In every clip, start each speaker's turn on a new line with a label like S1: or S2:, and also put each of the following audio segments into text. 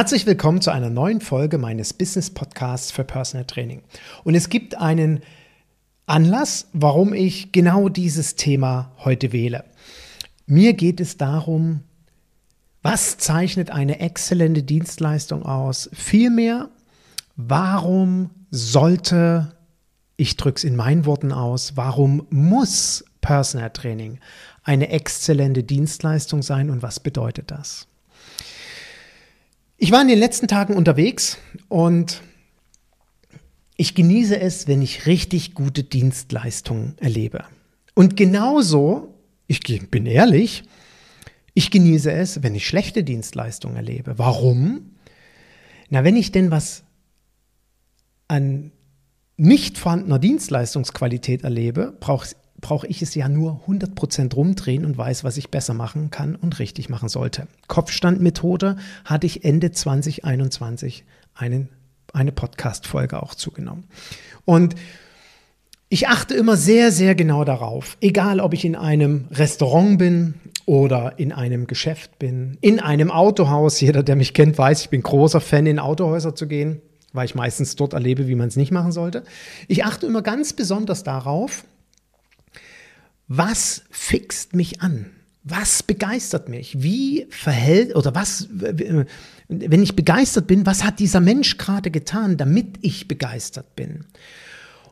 S1: Herzlich willkommen zu einer neuen Folge meines Business Podcasts für Personal Training. Und es gibt einen Anlass, warum ich genau dieses Thema heute wähle. Mir geht es darum, was zeichnet eine exzellente Dienstleistung aus? Vielmehr, warum sollte, ich drücke es in meinen Worten aus, warum muss Personal Training eine exzellente Dienstleistung sein und was bedeutet das? Ich war in den letzten Tagen unterwegs und ich genieße es, wenn ich richtig gute Dienstleistungen erlebe. Und genauso, ich bin ehrlich, ich genieße es, wenn ich schlechte Dienstleistungen erlebe. Warum? Na, wenn ich denn was an nicht vorhandener Dienstleistungsqualität erlebe, brauche brauche ich es ja nur 100% rumdrehen und weiß, was ich besser machen kann und richtig machen sollte. Kopfstandmethode hatte ich Ende 2021 einen, eine Podcast-Folge auch zugenommen. Und ich achte immer sehr, sehr genau darauf, egal ob ich in einem Restaurant bin oder in einem Geschäft bin, in einem Autohaus. Jeder, der mich kennt, weiß, ich bin großer Fan, in Autohäuser zu gehen, weil ich meistens dort erlebe, wie man es nicht machen sollte. Ich achte immer ganz besonders darauf, was fixt mich an? Was begeistert mich? Wie verhält oder was, wenn ich begeistert bin, was hat dieser Mensch gerade getan, damit ich begeistert bin?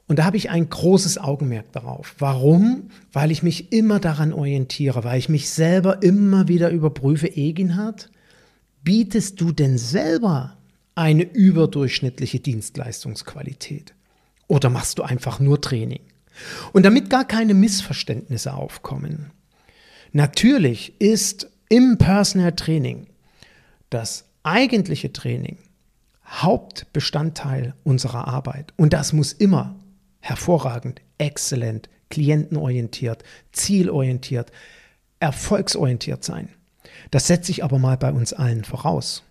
S1: Und da habe ich ein großes Augenmerk darauf. Warum? Weil ich mich immer daran orientiere, weil ich mich selber immer wieder überprüfe, Eginhard, bietest du denn selber eine überdurchschnittliche Dienstleistungsqualität? Oder machst du einfach nur Training? Und damit gar keine Missverständnisse aufkommen. Natürlich ist im Personal Training das eigentliche Training Hauptbestandteil unserer Arbeit. Und das muss immer hervorragend, exzellent, klientenorientiert, zielorientiert, erfolgsorientiert sein. Das setze ich aber mal bei uns allen voraus.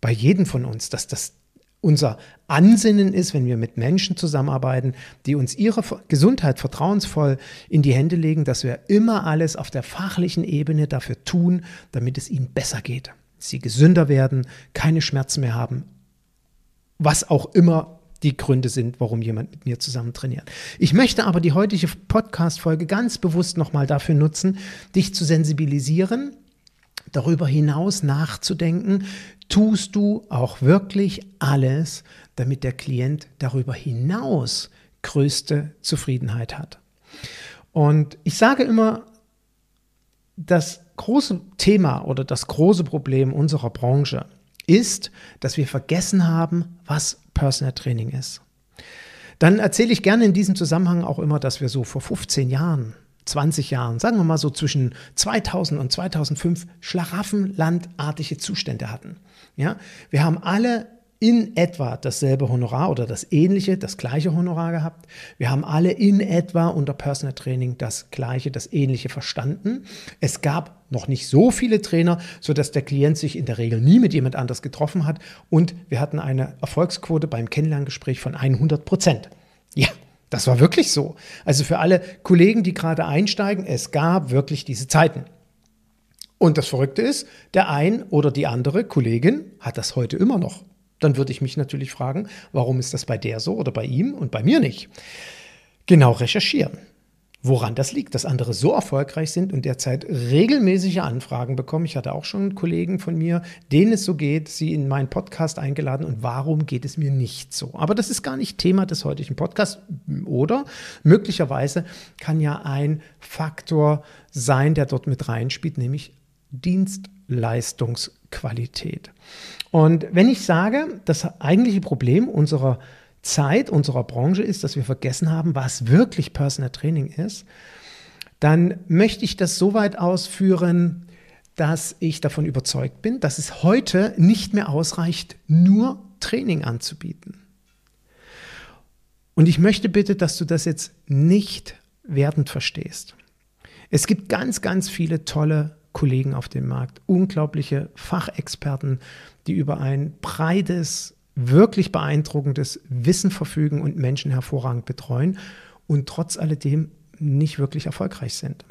S1: Bei jedem von uns, dass das unser Ansinnen ist, wenn wir mit Menschen zusammenarbeiten, die uns ihre Gesundheit vertrauensvoll in die Hände legen, dass wir immer alles auf der fachlichen Ebene dafür tun, damit es ihnen besser geht. Sie gesünder werden, keine Schmerzen mehr haben, was auch immer die Gründe sind, warum jemand mit mir zusammen trainiert. Ich möchte aber die heutige Podcast-Folge ganz bewusst nochmal dafür nutzen, dich zu sensibilisieren, darüber hinaus nachzudenken, tust du auch wirklich alles, damit der Klient darüber hinaus größte Zufriedenheit hat. Und ich sage immer, das große Thema oder das große Problem unserer Branche ist, dass wir vergessen haben, was Personal Training ist. Dann erzähle ich gerne in diesem Zusammenhang auch immer, dass wir so vor 15 Jahren 20 Jahren, sagen wir mal so zwischen 2000 und 2005, schlaraffenlandartige Zustände hatten. Ja, wir haben alle in etwa dasselbe Honorar oder das ähnliche, das gleiche Honorar gehabt. Wir haben alle in etwa unter Personal Training das gleiche, das ähnliche verstanden. Es gab noch nicht so viele Trainer, sodass der Klient sich in der Regel nie mit jemand anders getroffen hat und wir hatten eine Erfolgsquote beim Kennenlerngespräch von 100 Prozent. Ja, das war wirklich so. Also für alle Kollegen, die gerade einsteigen, es gab wirklich diese Zeiten. Und das Verrückte ist, der ein oder die andere Kollegin hat das heute immer noch. Dann würde ich mich natürlich fragen, warum ist das bei der so oder bei ihm und bei mir nicht? Genau recherchieren woran das liegt, dass andere so erfolgreich sind und derzeit regelmäßige Anfragen bekommen. Ich hatte auch schon Kollegen von mir, denen es so geht, sie in meinen Podcast eingeladen und warum geht es mir nicht so? Aber das ist gar nicht Thema des heutigen Podcasts oder möglicherweise kann ja ein Faktor sein, der dort mit reinspielt, nämlich Dienstleistungsqualität. Und wenn ich sage, das eigentliche Problem unserer Zeit unserer Branche ist, dass wir vergessen haben, was wirklich Personal Training ist, dann möchte ich das so weit ausführen, dass ich davon überzeugt bin, dass es heute nicht mehr ausreicht, nur Training anzubieten. Und ich möchte bitte, dass du das jetzt nicht wertend verstehst. Es gibt ganz, ganz viele tolle Kollegen auf dem Markt, unglaubliche Fachexperten, die über ein breites, wirklich beeindruckendes Wissen verfügen und Menschen hervorragend betreuen und trotz alledem nicht wirklich erfolgreich sind.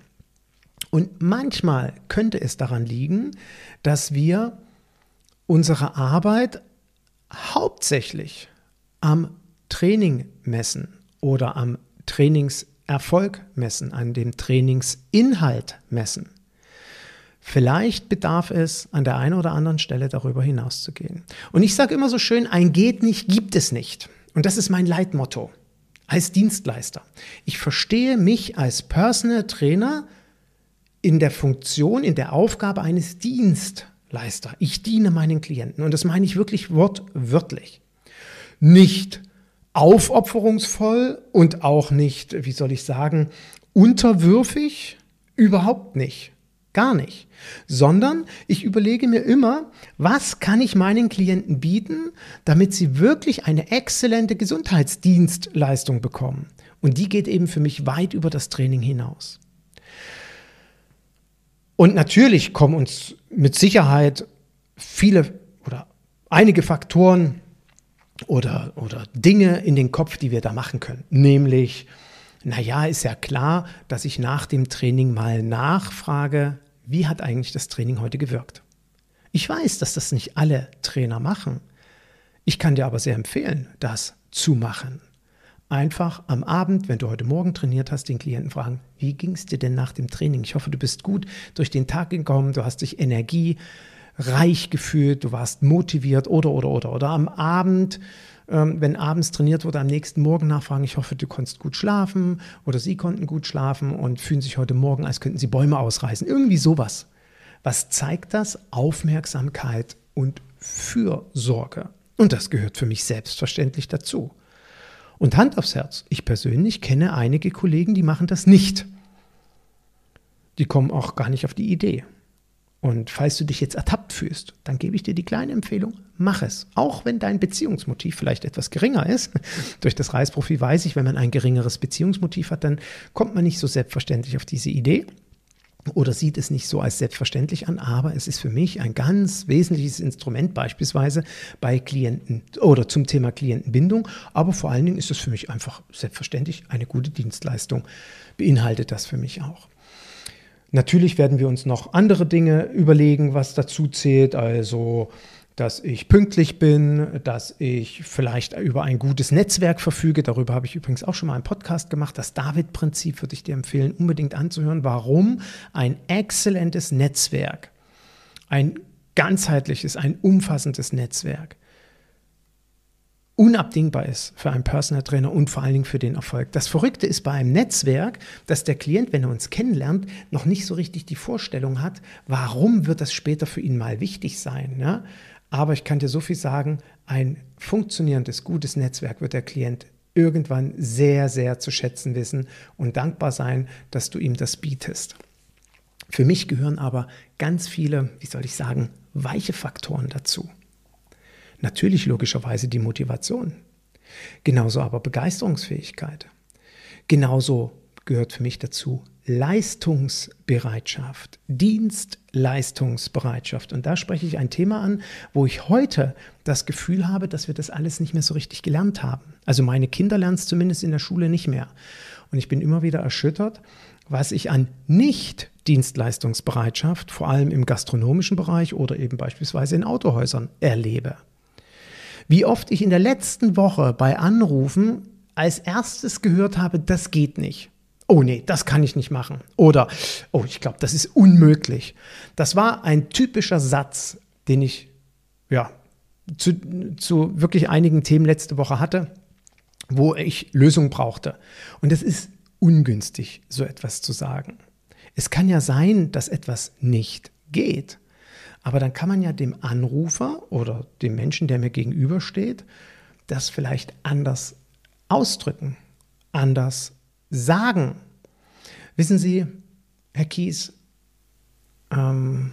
S1: Und manchmal könnte es daran liegen, dass wir unsere Arbeit hauptsächlich am Training messen oder am Trainingserfolg messen, an dem Trainingsinhalt messen. Vielleicht bedarf es an der einen oder anderen Stelle darüber hinaus zu gehen. Und ich sage immer so schön, ein geht nicht, gibt es nicht. Und das ist mein Leitmotto als Dienstleister. Ich verstehe mich als Personal Trainer in der Funktion, in der Aufgabe eines Dienstleister. Ich diene meinen Klienten und das meine ich wirklich wortwörtlich. Nicht aufopferungsvoll und auch nicht, wie soll ich sagen, unterwürfig, überhaupt nicht. Gar nicht. Sondern ich überlege mir immer, was kann ich meinen Klienten bieten, damit sie wirklich eine exzellente Gesundheitsdienstleistung bekommen. Und die geht eben für mich weit über das Training hinaus. Und natürlich kommen uns mit Sicherheit viele oder einige Faktoren oder, oder Dinge in den Kopf, die wir da machen können. Nämlich, naja, ist ja klar, dass ich nach dem Training mal nachfrage, wie hat eigentlich das Training heute gewirkt. Ich weiß, dass das nicht alle Trainer machen. Ich kann dir aber sehr empfehlen, das zu machen einfach am Abend, wenn du heute Morgen trainiert hast, den Klienten fragen, wie ging es dir denn nach dem Training? Ich hoffe, du bist gut durch den Tag gekommen, du hast dich energiereich gefühlt, du warst motiviert oder, oder, oder. Oder am Abend, ähm, wenn abends trainiert wurde, am nächsten Morgen nachfragen, ich hoffe, du konntest gut schlafen oder sie konnten gut schlafen und fühlen sich heute Morgen, als könnten sie Bäume ausreißen. Irgendwie sowas. Was zeigt das? Aufmerksamkeit und Fürsorge. Und das gehört für mich selbstverständlich dazu. Und Hand aufs Herz, ich persönlich kenne einige Kollegen, die machen das nicht. Die kommen auch gar nicht auf die Idee. Und falls du dich jetzt ertappt fühlst, dann gebe ich dir die kleine Empfehlung, mach es. Auch wenn dein Beziehungsmotiv vielleicht etwas geringer ist. Durch das Reisprofil weiß ich, wenn man ein geringeres Beziehungsmotiv hat, dann kommt man nicht so selbstverständlich auf diese Idee oder sieht es nicht so als selbstverständlich an, aber es ist für mich ein ganz wesentliches Instrument beispielsweise bei Klienten oder zum Thema Klientenbindung, aber vor allen Dingen ist es für mich einfach selbstverständlich eine gute Dienstleistung, beinhaltet das für mich auch. Natürlich werden wir uns noch andere Dinge überlegen, was dazu zählt, also dass ich pünktlich bin, dass ich vielleicht über ein gutes Netzwerk verfüge. Darüber habe ich übrigens auch schon mal einen Podcast gemacht. Das David-Prinzip würde ich dir empfehlen, unbedingt anzuhören, warum? Ein exzellentes Netzwerk, ein ganzheitliches, ein umfassendes Netzwerk unabdingbar ist für einen Personal Trainer und vor allen Dingen für den Erfolg. Das Verrückte ist bei einem Netzwerk, dass der Klient, wenn er uns kennenlernt, noch nicht so richtig die Vorstellung hat, warum wird das später für ihn mal wichtig sein. Ja? Aber ich kann dir so viel sagen, ein funktionierendes, gutes Netzwerk wird der Klient irgendwann sehr, sehr zu schätzen wissen und dankbar sein, dass du ihm das bietest. Für mich gehören aber ganz viele, wie soll ich sagen, weiche Faktoren dazu. Natürlich logischerweise die Motivation. Genauso aber Begeisterungsfähigkeit. Genauso gehört für mich dazu Leistungsbereitschaft, Dienstleistungsbereitschaft. Und da spreche ich ein Thema an, wo ich heute das Gefühl habe, dass wir das alles nicht mehr so richtig gelernt haben. Also meine Kinder lernen es zumindest in der Schule nicht mehr. Und ich bin immer wieder erschüttert, was ich an Nicht-Dienstleistungsbereitschaft, vor allem im gastronomischen Bereich oder eben beispielsweise in Autohäusern, erlebe. Wie oft ich in der letzten Woche bei Anrufen als erstes gehört habe, das geht nicht oh nee, das kann ich nicht machen. Oder, oh, ich glaube, das ist unmöglich. Das war ein typischer Satz, den ich, ja, zu, zu wirklich einigen Themen letzte Woche hatte, wo ich Lösungen brauchte. Und es ist ungünstig, so etwas zu sagen. Es kann ja sein, dass etwas nicht geht. Aber dann kann man ja dem Anrufer oder dem Menschen, der mir gegenübersteht, das vielleicht anders ausdrücken, anders sagen. Wissen Sie, Herr Kies, ähm,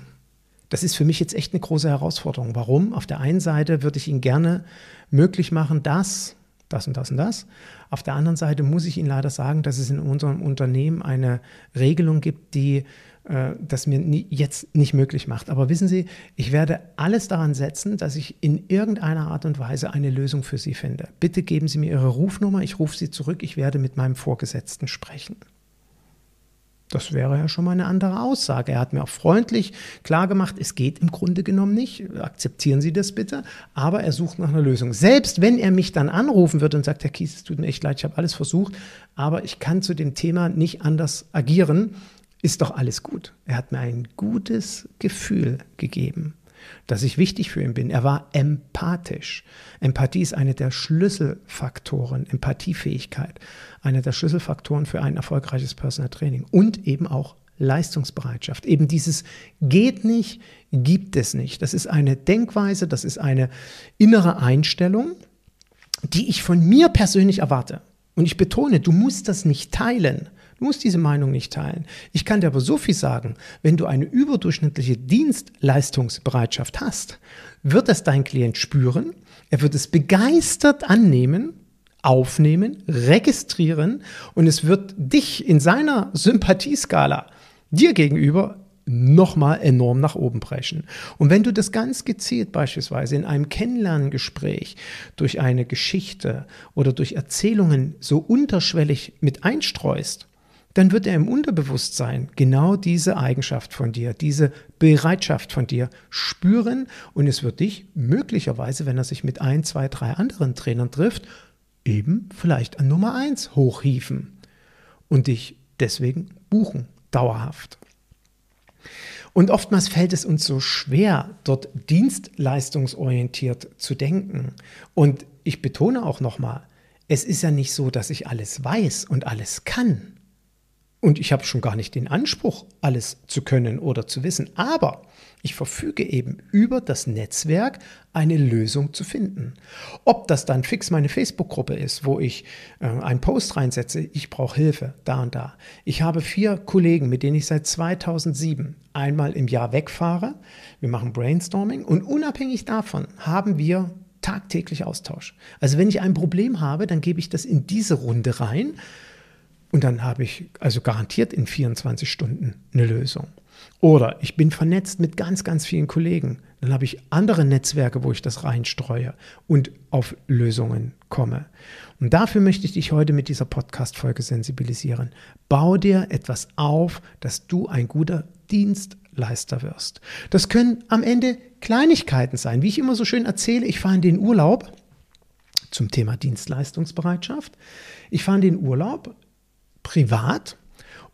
S1: das ist für mich jetzt echt eine große Herausforderung. Warum? Auf der einen Seite würde ich Ihnen gerne möglich machen, dass das und das und das. Auf der anderen Seite muss ich Ihnen leider sagen, dass es in unserem Unternehmen eine Regelung gibt, die äh, das mir nie, jetzt nicht möglich macht. Aber wissen Sie, ich werde alles daran setzen, dass ich in irgendeiner Art und Weise eine Lösung für Sie finde. Bitte geben Sie mir Ihre Rufnummer, ich rufe Sie zurück, ich werde mit meinem Vorgesetzten sprechen. Das wäre ja schon mal eine andere Aussage. Er hat mir auch freundlich klargemacht, es geht im Grunde genommen nicht. Akzeptieren Sie das bitte. Aber er sucht nach einer Lösung. Selbst wenn er mich dann anrufen wird und sagt, Herr Kies, es tut mir echt leid, ich habe alles versucht, aber ich kann zu dem Thema nicht anders agieren, ist doch alles gut. Er hat mir ein gutes Gefühl gegeben dass ich wichtig für ihn bin. Er war empathisch. Empathie ist eine der Schlüsselfaktoren, Empathiefähigkeit, einer der Schlüsselfaktoren für ein erfolgreiches Personal Training und eben auch Leistungsbereitschaft. Eben dieses geht nicht, gibt es nicht. Das ist eine Denkweise, das ist eine innere Einstellung, die ich von mir persönlich erwarte. Und ich betone, du musst das nicht teilen. Du musst diese Meinung nicht teilen. Ich kann dir aber so viel sagen, wenn du eine überdurchschnittliche Dienstleistungsbereitschaft hast, wird es dein Klient spüren, er wird es begeistert annehmen, aufnehmen, registrieren und es wird dich in seiner Sympathieskala dir gegenüber nochmal enorm nach oben brechen. Und wenn du das ganz gezielt beispielsweise in einem Kennenlerngespräch durch eine Geschichte oder durch Erzählungen so unterschwellig mit einstreust, dann wird er im Unterbewusstsein genau diese Eigenschaft von dir, diese Bereitschaft von dir spüren und es wird dich möglicherweise, wenn er sich mit ein, zwei, drei anderen Trainern trifft, eben vielleicht an Nummer eins hochhieven und dich deswegen buchen, dauerhaft. Und oftmals fällt es uns so schwer, dort dienstleistungsorientiert zu denken. Und ich betone auch nochmal, es ist ja nicht so, dass ich alles weiß und alles kann. Und ich habe schon gar nicht den Anspruch, alles zu können oder zu wissen. Aber ich verfüge eben über das Netzwerk, eine Lösung zu finden. Ob das dann fix meine Facebook-Gruppe ist, wo ich äh, einen Post reinsetze, ich brauche Hilfe, da und da. Ich habe vier Kollegen, mit denen ich seit 2007 einmal im Jahr wegfahre. Wir machen Brainstorming und unabhängig davon haben wir tagtäglich Austausch. Also wenn ich ein Problem habe, dann gebe ich das in diese Runde rein und dann habe ich also garantiert in 24 Stunden eine Lösung. Oder ich bin vernetzt mit ganz, ganz vielen Kollegen. Dann habe ich andere Netzwerke, wo ich das reinstreue und auf Lösungen komme. Und dafür möchte ich dich heute mit dieser Podcast-Folge sensibilisieren. Bau dir etwas auf, dass du ein guter Dienstleister wirst. Das können am Ende Kleinigkeiten sein. Wie ich immer so schön erzähle, ich fahre in den Urlaub zum Thema Dienstleistungsbereitschaft. Ich fahre in den Urlaub privat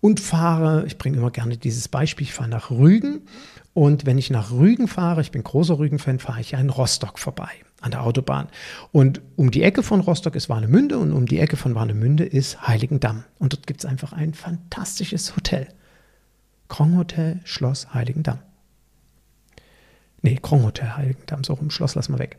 S1: und fahre, ich bringe immer gerne dieses Beispiel, ich fahre nach Rügen und wenn ich nach Rügen fahre, ich bin großer Rügen-Fan, fahre ich in Rostock vorbei an der Autobahn. Und um die Ecke von Rostock ist Warnemünde und um die Ecke von Warnemünde ist Heiligendamm. Und dort gibt es einfach ein fantastisches Hotel. Krong Hotel, Schloss Heiligendamm. Nee, Krong Hotel Heiligendamm, so rum, Schloss lassen wir weg.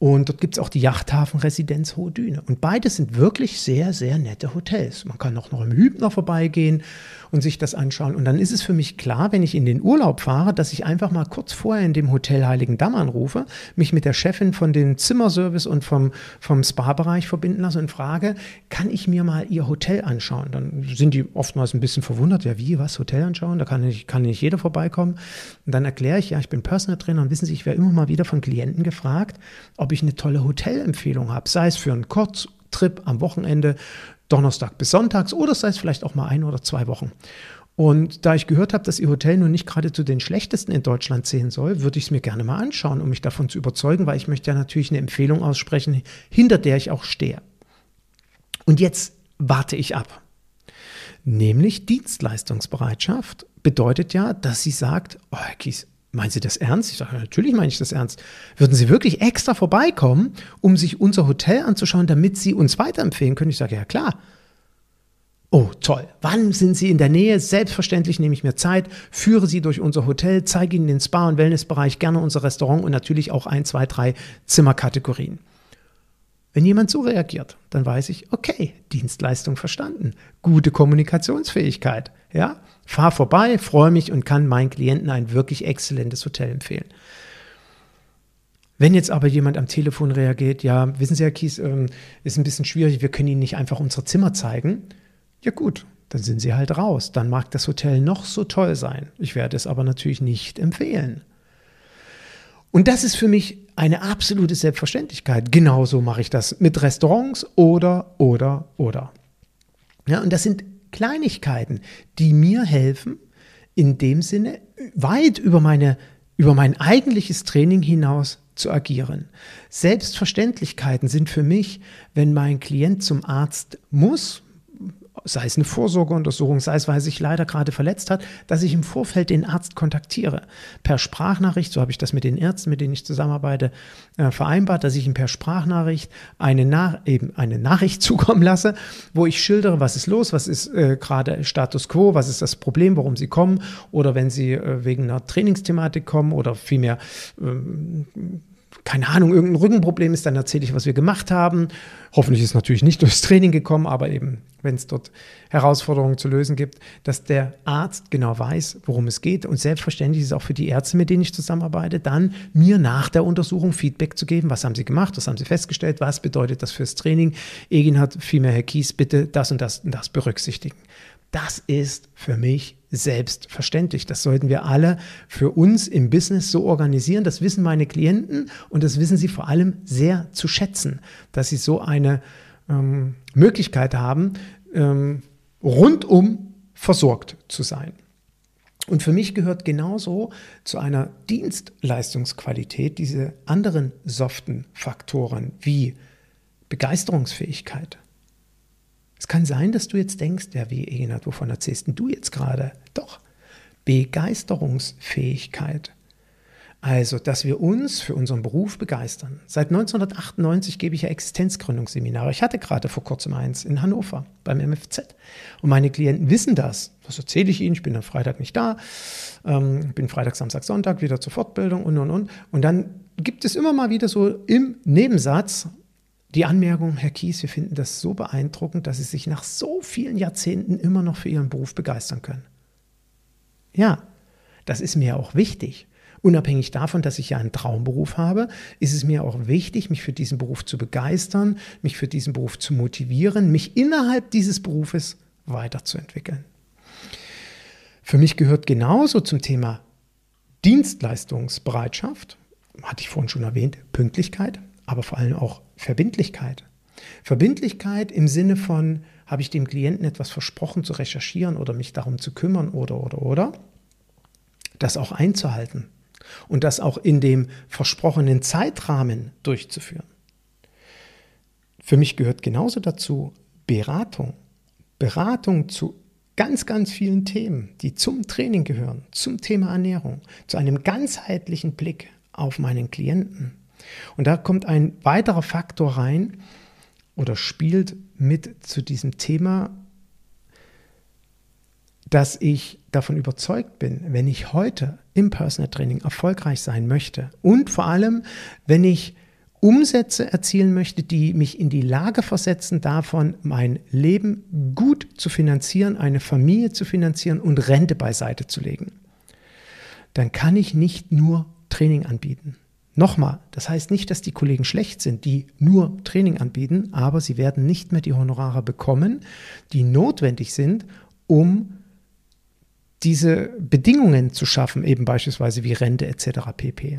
S1: Und dort gibt es auch die Yachthafen-Residenz Hohe Düne. Und beides sind wirklich sehr, sehr nette Hotels. Man kann auch noch im Hübner vorbeigehen und sich das anschauen. Und dann ist es für mich klar, wenn ich in den Urlaub fahre, dass ich einfach mal kurz vorher in dem Hotel Heiligendamm anrufe, mich mit der Chefin von dem Zimmerservice und vom, vom Spa-Bereich verbinden lasse und frage, kann ich mir mal ihr Hotel anschauen? Dann sind die oftmals ein bisschen verwundert, ja wie, was, Hotel anschauen? Da kann nicht, kann nicht jeder vorbeikommen. Und dann erkläre ich, ja, ich bin Personal Trainer und wissen Sie, ich werde immer mal wieder von Klienten gefragt, ob ich eine tolle Hotelempfehlung habe, sei es für einen Kurztrip am Wochenende, Donnerstag bis Sonntags oder sei es vielleicht auch mal ein oder zwei Wochen. Und da ich gehört habe, dass Ihr Hotel nun nicht gerade zu den schlechtesten in Deutschland zählen soll, würde ich es mir gerne mal anschauen, um mich davon zu überzeugen, weil ich möchte ja natürlich eine Empfehlung aussprechen, hinter der ich auch stehe. Und jetzt warte ich ab. Nämlich Dienstleistungsbereitschaft bedeutet ja, dass sie sagt, oh Herr Kies, Meinen Sie das ernst? Ich sage, natürlich meine ich das ernst. Würden Sie wirklich extra vorbeikommen, um sich unser Hotel anzuschauen, damit Sie uns weiterempfehlen können? Ich sage, ja klar. Oh, toll. Wann sind Sie in der Nähe? Selbstverständlich nehme ich mir Zeit, führe Sie durch unser Hotel, zeige Ihnen den Spa- und Wellnessbereich, gerne unser Restaurant und natürlich auch ein, zwei, drei Zimmerkategorien. Wenn jemand so reagiert, dann weiß ich, okay, Dienstleistung verstanden, gute Kommunikationsfähigkeit, ja, fahr vorbei, freue mich und kann meinen Klienten ein wirklich exzellentes Hotel empfehlen. Wenn jetzt aber jemand am Telefon reagiert, ja, wissen Sie, Herr Kies, ähm, ist ein bisschen schwierig, wir können Ihnen nicht einfach unsere Zimmer zeigen. Ja gut, dann sind Sie halt raus. Dann mag das Hotel noch so toll sein. Ich werde es aber natürlich nicht empfehlen. Und das ist für mich eine absolute Selbstverständlichkeit. Genauso mache ich das mit Restaurants oder, oder, oder. Ja, und das sind Kleinigkeiten, die mir helfen, in dem Sinne weit über, meine, über mein eigentliches Training hinaus zu agieren. Selbstverständlichkeiten sind für mich, wenn mein Klient zum Arzt muss, sei es eine Vorsorgeuntersuchung, sei es, weil er sich leider gerade verletzt hat, dass ich im Vorfeld den Arzt kontaktiere. Per Sprachnachricht, so habe ich das mit den Ärzten, mit denen ich zusammenarbeite, äh, vereinbart, dass ich ihm per Sprachnachricht eine, Nach eben eine Nachricht zukommen lasse, wo ich schildere, was ist los, was ist äh, gerade Status quo, was ist das Problem, warum sie kommen oder wenn sie äh, wegen einer Trainingsthematik kommen oder vielmehr ähm, keine Ahnung, irgendein Rückenproblem ist, dann erzähle ich, was wir gemacht haben. Hoffentlich ist es natürlich nicht durchs Training gekommen, aber eben, wenn es dort Herausforderungen zu lösen gibt, dass der Arzt genau weiß, worum es geht. Und selbstverständlich ist es auch für die Ärzte, mit denen ich zusammenarbeite, dann mir nach der Untersuchung Feedback zu geben. Was haben sie gemacht? Was haben sie festgestellt? Was bedeutet das fürs Training? Egin hat vielmehr, Herr Kies, bitte das und das und das berücksichtigen. Das ist für mich selbstverständlich. Das sollten wir alle für uns im Business so organisieren. Das wissen meine Klienten und das wissen sie vor allem sehr zu schätzen, dass sie so eine ähm, Möglichkeit haben, ähm, rundum versorgt zu sein. Und für mich gehört genauso zu einer Dienstleistungsqualität diese anderen soften Faktoren wie Begeisterungsfähigkeit, es kann sein, dass du jetzt denkst, ja, wie Egenhard, wovon erzählst du jetzt gerade? Doch, Begeisterungsfähigkeit. Also, dass wir uns für unseren Beruf begeistern. Seit 1998 gebe ich ja Existenzgründungsseminare. Ich hatte gerade vor kurzem eins in Hannover beim MFZ. Und meine Klienten wissen das. Das erzähle ich ihnen. Ich bin am Freitag nicht da. Ähm, bin Freitag, Samstag, Sonntag wieder zur Fortbildung und, und, und. Und dann gibt es immer mal wieder so im Nebensatz die Anmerkung, Herr Kies, wir finden das so beeindruckend, dass Sie sich nach so vielen Jahrzehnten immer noch für Ihren Beruf begeistern können. Ja, das ist mir auch wichtig. Unabhängig davon, dass ich ja einen Traumberuf habe, ist es mir auch wichtig, mich für diesen Beruf zu begeistern, mich für diesen Beruf zu motivieren, mich innerhalb dieses Berufes weiterzuentwickeln. Für mich gehört genauso zum Thema Dienstleistungsbereitschaft, hatte ich vorhin schon erwähnt, Pünktlichkeit, aber vor allem auch Verbindlichkeit. Verbindlichkeit im Sinne von, habe ich dem Klienten etwas versprochen zu recherchieren oder mich darum zu kümmern oder, oder, oder, das auch einzuhalten und das auch in dem versprochenen Zeitrahmen durchzuführen. Für mich gehört genauso dazu Beratung. Beratung zu ganz, ganz vielen Themen, die zum Training gehören, zum Thema Ernährung, zu einem ganzheitlichen Blick auf meinen Klienten. Und da kommt ein weiterer Faktor rein oder spielt mit zu diesem Thema, dass ich davon überzeugt bin, wenn ich heute im Personal Training erfolgreich sein möchte und vor allem, wenn ich Umsätze erzielen möchte, die mich in die Lage versetzen, davon mein Leben gut zu finanzieren, eine Familie zu finanzieren und Rente beiseite zu legen, dann kann ich nicht nur Training anbieten. Nochmal, das heißt nicht, dass die Kollegen schlecht sind, die nur Training anbieten, aber sie werden nicht mehr die Honorare bekommen, die notwendig sind, um diese Bedingungen zu schaffen, eben beispielsweise wie Rente etc. pp.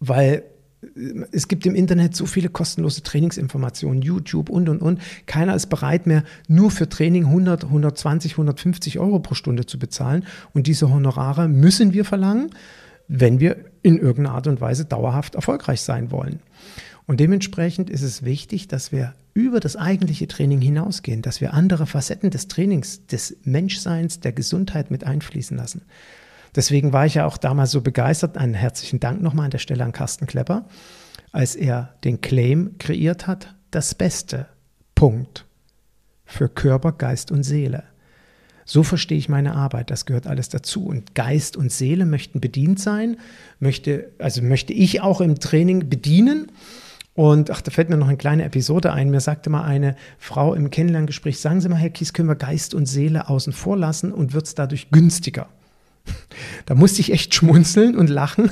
S1: Weil äh, es gibt im Internet so viele kostenlose Trainingsinformationen, YouTube und und und. Keiner ist bereit mehr, nur für Training 100, 120, 150 Euro pro Stunde zu bezahlen. Und diese Honorare müssen wir verlangen wenn wir in irgendeiner Art und Weise dauerhaft erfolgreich sein wollen. Und dementsprechend ist es wichtig, dass wir über das eigentliche Training hinausgehen, dass wir andere Facetten des Trainings, des Menschseins, der Gesundheit mit einfließen lassen. Deswegen war ich ja auch damals so begeistert. Einen herzlichen Dank nochmal an der Stelle an Carsten Klepper, als er den Claim kreiert hat, das Beste. Punkt. Für Körper, Geist und Seele. So verstehe ich meine Arbeit. Das gehört alles dazu. Und Geist und Seele möchten bedient sein, möchte, also möchte ich auch im Training bedienen. Und ach, da fällt mir noch eine kleine Episode ein. Mir sagte mal eine Frau im Kennenlerngespräch, sagen Sie mal, Herr Kies, können wir Geist und Seele außen vor lassen und wird es dadurch günstiger? Da musste ich echt schmunzeln und lachen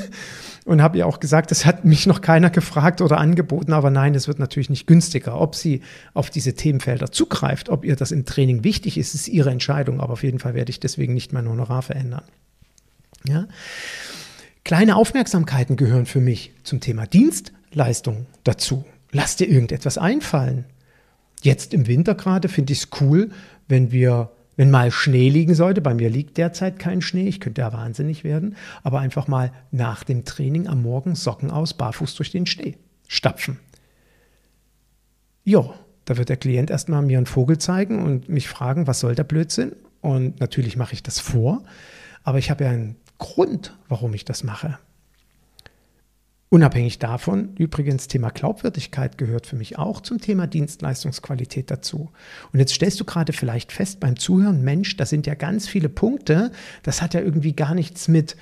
S1: und habe ihr auch gesagt, das hat mich noch keiner gefragt oder angeboten, aber nein, es wird natürlich nicht günstiger. Ob sie auf diese Themenfelder zugreift, ob ihr das im Training wichtig ist, ist ihre Entscheidung, aber auf jeden Fall werde ich deswegen nicht mein Honorar verändern. Ja? Kleine Aufmerksamkeiten gehören für mich zum Thema Dienstleistung dazu. Lass dir irgendetwas einfallen. Jetzt im Winter gerade finde ich es cool, wenn wir wenn mal Schnee liegen sollte, bei mir liegt derzeit kein Schnee, ich könnte ja wahnsinnig werden, aber einfach mal nach dem Training am Morgen Socken aus, barfuß durch den Schnee stapfen. Jo, da wird der Klient erstmal mir einen Vogel zeigen und mich fragen, was soll der Blödsinn? Und natürlich mache ich das vor, aber ich habe ja einen Grund, warum ich das mache. Unabhängig davon, übrigens, Thema Glaubwürdigkeit gehört für mich auch zum Thema Dienstleistungsqualität dazu. Und jetzt stellst du gerade vielleicht fest beim Zuhören, Mensch, das sind ja ganz viele Punkte, das hat ja irgendwie gar nichts mit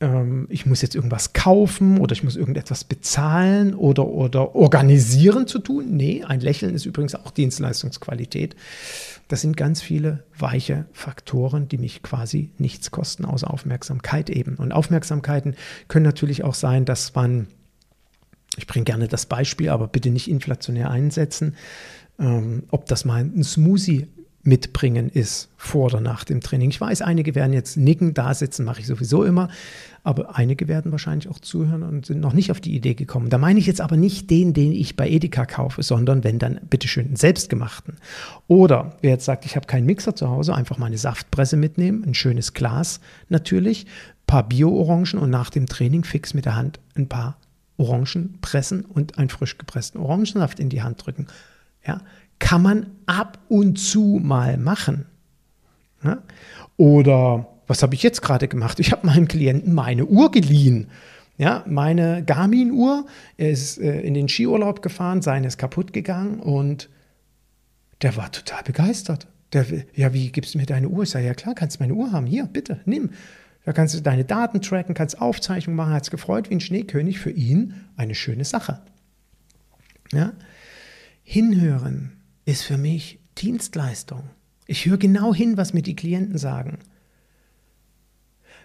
S1: ähm, ich muss jetzt irgendwas kaufen oder ich muss irgendetwas bezahlen oder, oder organisieren zu tun. Nee, ein Lächeln ist übrigens auch Dienstleistungsqualität. Das sind ganz viele weiche Faktoren, die mich quasi nichts kosten, außer Aufmerksamkeit eben. Und Aufmerksamkeiten können natürlich auch sein, dass man, ich bringe gerne das Beispiel, aber bitte nicht inflationär einsetzen, ähm, ob das mal ein Smoothie mitbringen ist vor oder nach dem Training. Ich weiß, einige werden jetzt nicken, da sitzen, mache ich sowieso immer, aber einige werden wahrscheinlich auch zuhören und sind noch nicht auf die Idee gekommen. Da meine ich jetzt aber nicht den, den ich bei Edeka kaufe, sondern wenn dann bitteschön einen selbstgemachten. Oder wer jetzt sagt, ich habe keinen Mixer zu Hause, einfach mal eine Saftpresse mitnehmen, ein schönes Glas natürlich, paar Bio-Orangen und nach dem Training fix mit der Hand ein paar Orangen pressen und einen frisch gepressten Orangensaft in die Hand drücken. Ja, kann man ab und zu mal machen. Ja? Oder was habe ich jetzt gerade gemacht? Ich habe meinem Klienten meine Uhr geliehen. Ja, meine Garmin-Uhr, er ist äh, in den Skiurlaub gefahren, seine ist kaputt gegangen und der war total begeistert. Der, ja, wie gibst du mir deine Uhr? Ich sage, ja klar, kannst du meine Uhr haben. Hier, bitte, nimm. Da kannst du deine Daten tracken, kannst Aufzeichnungen machen, hat es gefreut wie ein Schneekönig. Für ihn eine schöne Sache. Ja? Hinhören, ist für mich Dienstleistung. Ich höre genau hin, was mir die Klienten sagen.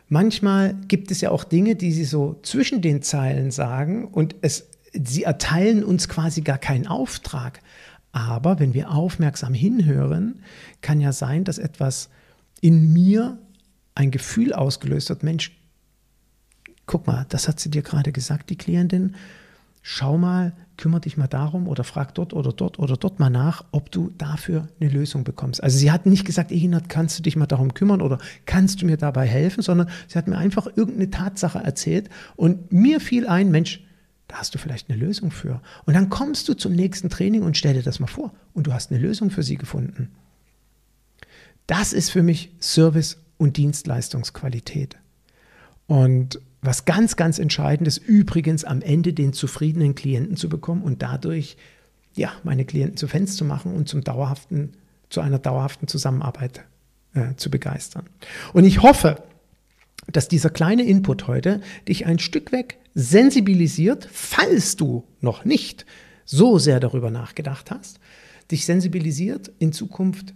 S1: Manchmal gibt es ja auch Dinge, die sie so zwischen den Zeilen sagen und es, sie erteilen uns quasi gar keinen Auftrag. Aber wenn wir aufmerksam hinhören, kann ja sein, dass etwas in mir ein Gefühl ausgelöst hat. Mensch, guck mal, das hat sie dir gerade gesagt, die Klientin schau mal, kümmere dich mal darum oder frag dort oder dort oder dort mal nach, ob du dafür eine Lösung bekommst. Also sie hat nicht gesagt, Eginat, kannst du dich mal darum kümmern oder kannst du mir dabei helfen, sondern sie hat mir einfach irgendeine Tatsache erzählt und mir fiel ein, Mensch, da hast du vielleicht eine Lösung für. Und dann kommst du zum nächsten Training und stell dir das mal vor und du hast eine Lösung für sie gefunden. Das ist für mich Service und Dienstleistungsqualität. Und was ganz, ganz entscheidend ist, übrigens am Ende den zufriedenen Klienten zu bekommen und dadurch ja, meine Klienten zu Fans zu machen und zum dauerhaften, zu einer dauerhaften Zusammenarbeit äh, zu begeistern. Und ich hoffe, dass dieser kleine Input heute dich ein Stück weg sensibilisiert, falls du noch nicht so sehr darüber nachgedacht hast, dich sensibilisiert, in Zukunft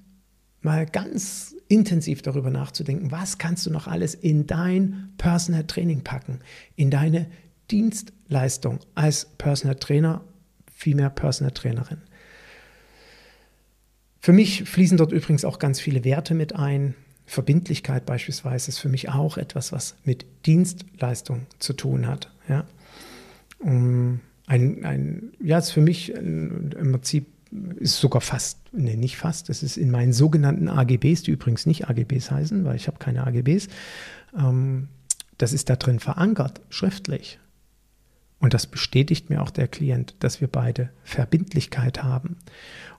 S1: mal ganz intensiv darüber nachzudenken, was kannst du noch alles in dein Personal Training packen, in deine Dienstleistung als Personal Trainer, vielmehr Personal Trainerin. Für mich fließen dort übrigens auch ganz viele Werte mit ein. Verbindlichkeit beispielsweise ist für mich auch etwas, was mit Dienstleistung zu tun hat. Ja, ein, ein, ja ist für mich im Prinzip ist sogar fast, nee, nicht fast, das ist in meinen sogenannten AGBs, die übrigens nicht AGBs heißen, weil ich habe keine AGBs, ähm, das ist da drin verankert, schriftlich. Und das bestätigt mir auch der Klient, dass wir beide Verbindlichkeit haben.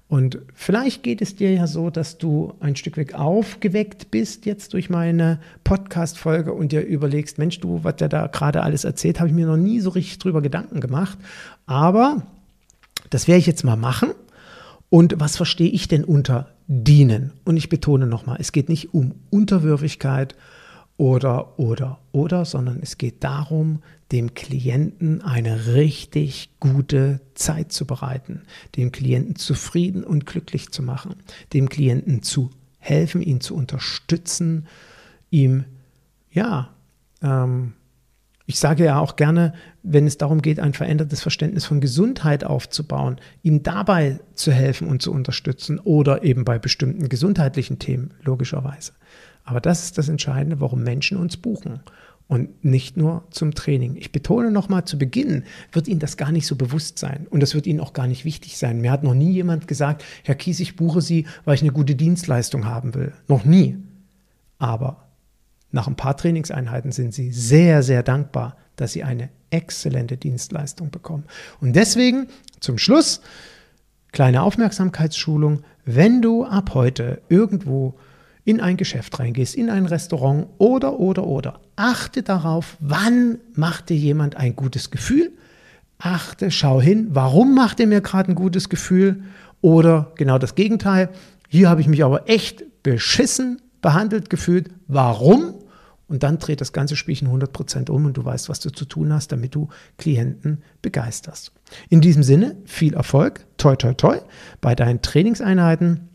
S1: Und vielleicht geht es dir ja so, dass du ein Stück weg aufgeweckt bist jetzt durch meine Podcast-Folge und dir überlegst, Mensch, du, was der da gerade alles erzählt, habe ich mir noch nie so richtig drüber Gedanken gemacht. Aber das werde ich jetzt mal machen und was verstehe ich denn unter dienen? Und ich betone nochmal, es geht nicht um Unterwürfigkeit oder, oder, oder, sondern es geht darum, dem Klienten eine richtig gute Zeit zu bereiten, dem Klienten zufrieden und glücklich zu machen, dem Klienten zu helfen, ihn zu unterstützen, ihm, ja, ähm, ich sage ja auch gerne, wenn es darum geht, ein verändertes Verständnis von Gesundheit aufzubauen, ihm dabei zu helfen und zu unterstützen oder eben bei bestimmten gesundheitlichen Themen, logischerweise. Aber das ist das Entscheidende, warum Menschen uns buchen und nicht nur zum Training. Ich betone nochmal zu Beginn, wird Ihnen das gar nicht so bewusst sein und das wird Ihnen auch gar nicht wichtig sein. Mir hat noch nie jemand gesagt, Herr Kies, ich buche Sie, weil ich eine gute Dienstleistung haben will. Noch nie. Aber nach ein paar Trainingseinheiten sind sie sehr, sehr dankbar, dass sie eine exzellente Dienstleistung bekommen. Und deswegen zum Schluss kleine Aufmerksamkeitsschulung. Wenn du ab heute irgendwo in ein Geschäft reingehst, in ein Restaurant oder, oder, oder, achte darauf, wann macht dir jemand ein gutes Gefühl. Achte, schau hin, warum macht er mir gerade ein gutes Gefühl? Oder genau das Gegenteil. Hier habe ich mich aber echt beschissen behandelt gefühlt. Warum? Und dann dreht das ganze Spielchen 100% um und du weißt, was du zu tun hast, damit du Klienten begeisterst. In diesem Sinne, viel Erfolg, toi, toi, toi, bei deinen Trainingseinheiten.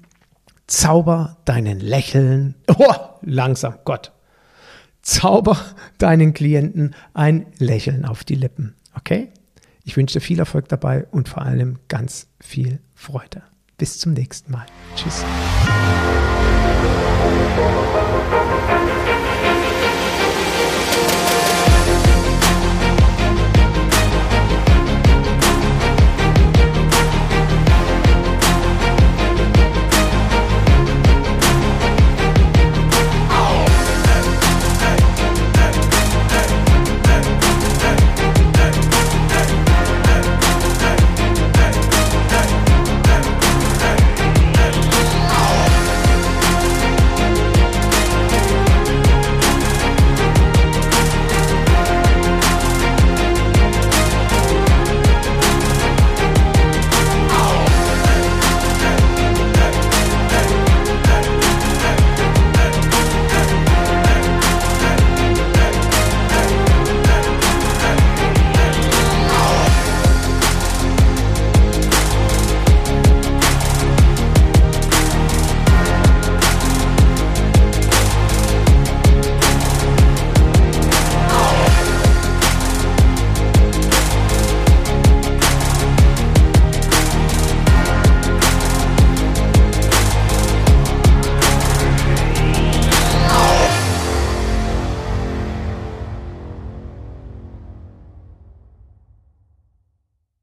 S1: Zauber deinen Lächeln, oh, langsam, Gott. Zauber deinen Klienten ein Lächeln auf die Lippen, okay? Ich wünsche dir viel Erfolg dabei und vor allem ganz viel Freude. Bis zum nächsten Mal. Tschüss.